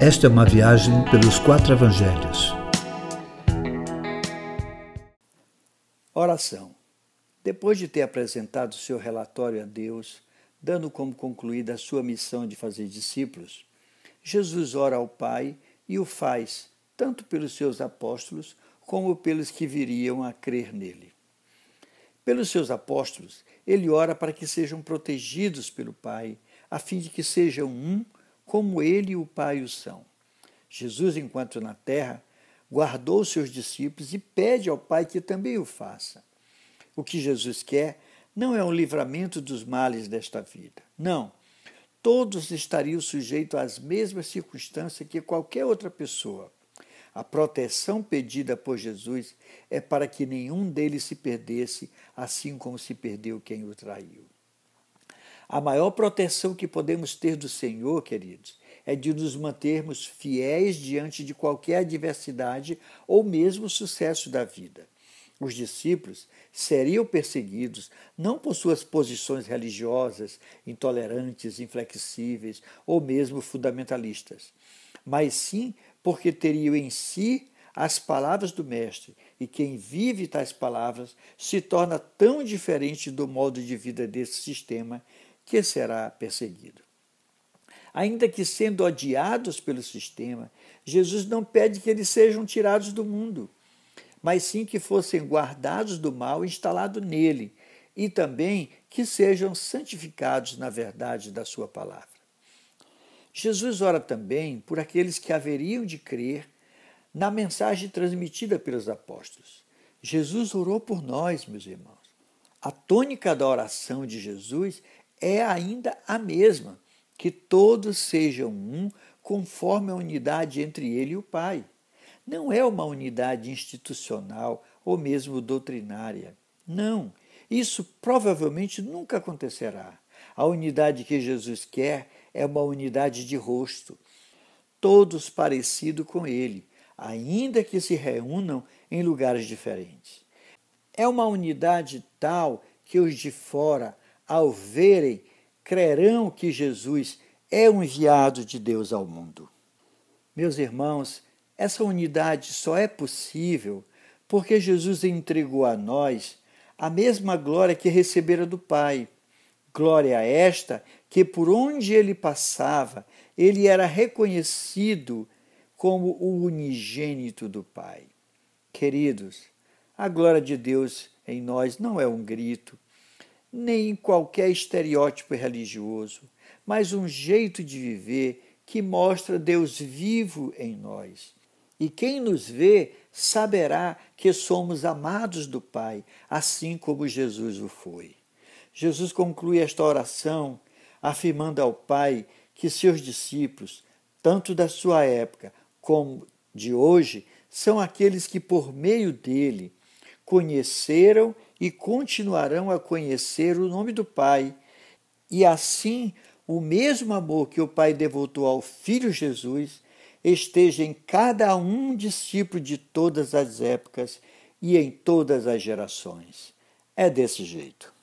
Esta é uma viagem pelos quatro evangelhos. Oração. Depois de ter apresentado seu relatório a Deus, dando como concluída a sua missão de fazer discípulos, Jesus ora ao Pai e o faz tanto pelos seus apóstolos como pelos que viriam a crer nele. Pelos seus apóstolos, ele ora para que sejam protegidos pelo Pai, a fim de que sejam um como ele e o Pai o são. Jesus, enquanto na terra, guardou seus discípulos e pede ao Pai que também o faça. O que Jesus quer não é um livramento dos males desta vida. Não. Todos estariam sujeitos às mesmas circunstâncias que qualquer outra pessoa. A proteção pedida por Jesus é para que nenhum deles se perdesse, assim como se perdeu quem o traiu. A maior proteção que podemos ter do Senhor, queridos, é de nos mantermos fiéis diante de qualquer adversidade ou mesmo sucesso da vida. Os discípulos seriam perseguidos não por suas posições religiosas, intolerantes, inflexíveis ou mesmo fundamentalistas, mas sim porque teriam em si as palavras do Mestre, e quem vive tais palavras se torna tão diferente do modo de vida desse sistema que será perseguido. Ainda que sendo odiados pelo sistema, Jesus não pede que eles sejam tirados do mundo, mas sim que fossem guardados do mal instalado nele, e também que sejam santificados na verdade da sua palavra. Jesus ora também por aqueles que haveriam de crer na mensagem transmitida pelos apóstolos. Jesus orou por nós, meus irmãos. A tônica da oração de Jesus é ainda a mesma, que todos sejam um conforme a unidade entre ele e o Pai. Não é uma unidade institucional ou mesmo doutrinária. Não, isso provavelmente nunca acontecerá. A unidade que Jesus quer é uma unidade de rosto, todos parecidos com ele, ainda que se reúnam em lugares diferentes. É uma unidade tal que os de fora, ao verem, crerão que Jesus é o enviado de Deus ao mundo. Meus irmãos, essa unidade só é possível porque Jesus entregou a nós a mesma glória que recebera do Pai. Glória esta que por onde ele passava, ele era reconhecido como o unigênito do Pai. Queridos, a glória de Deus em nós não é um grito, nem qualquer estereótipo religioso, mas um jeito de viver que mostra Deus vivo em nós. E quem nos vê saberá que somos amados do Pai, assim como Jesus o foi. Jesus conclui esta oração afirmando ao Pai que seus discípulos, tanto da sua época como de hoje, são aqueles que, por meio dele, conheceram e continuarão a conhecer o nome do Pai, e assim o mesmo amor que o Pai devotou ao Filho Jesus esteja em cada um discípulo de todas as épocas e em todas as gerações. É desse jeito.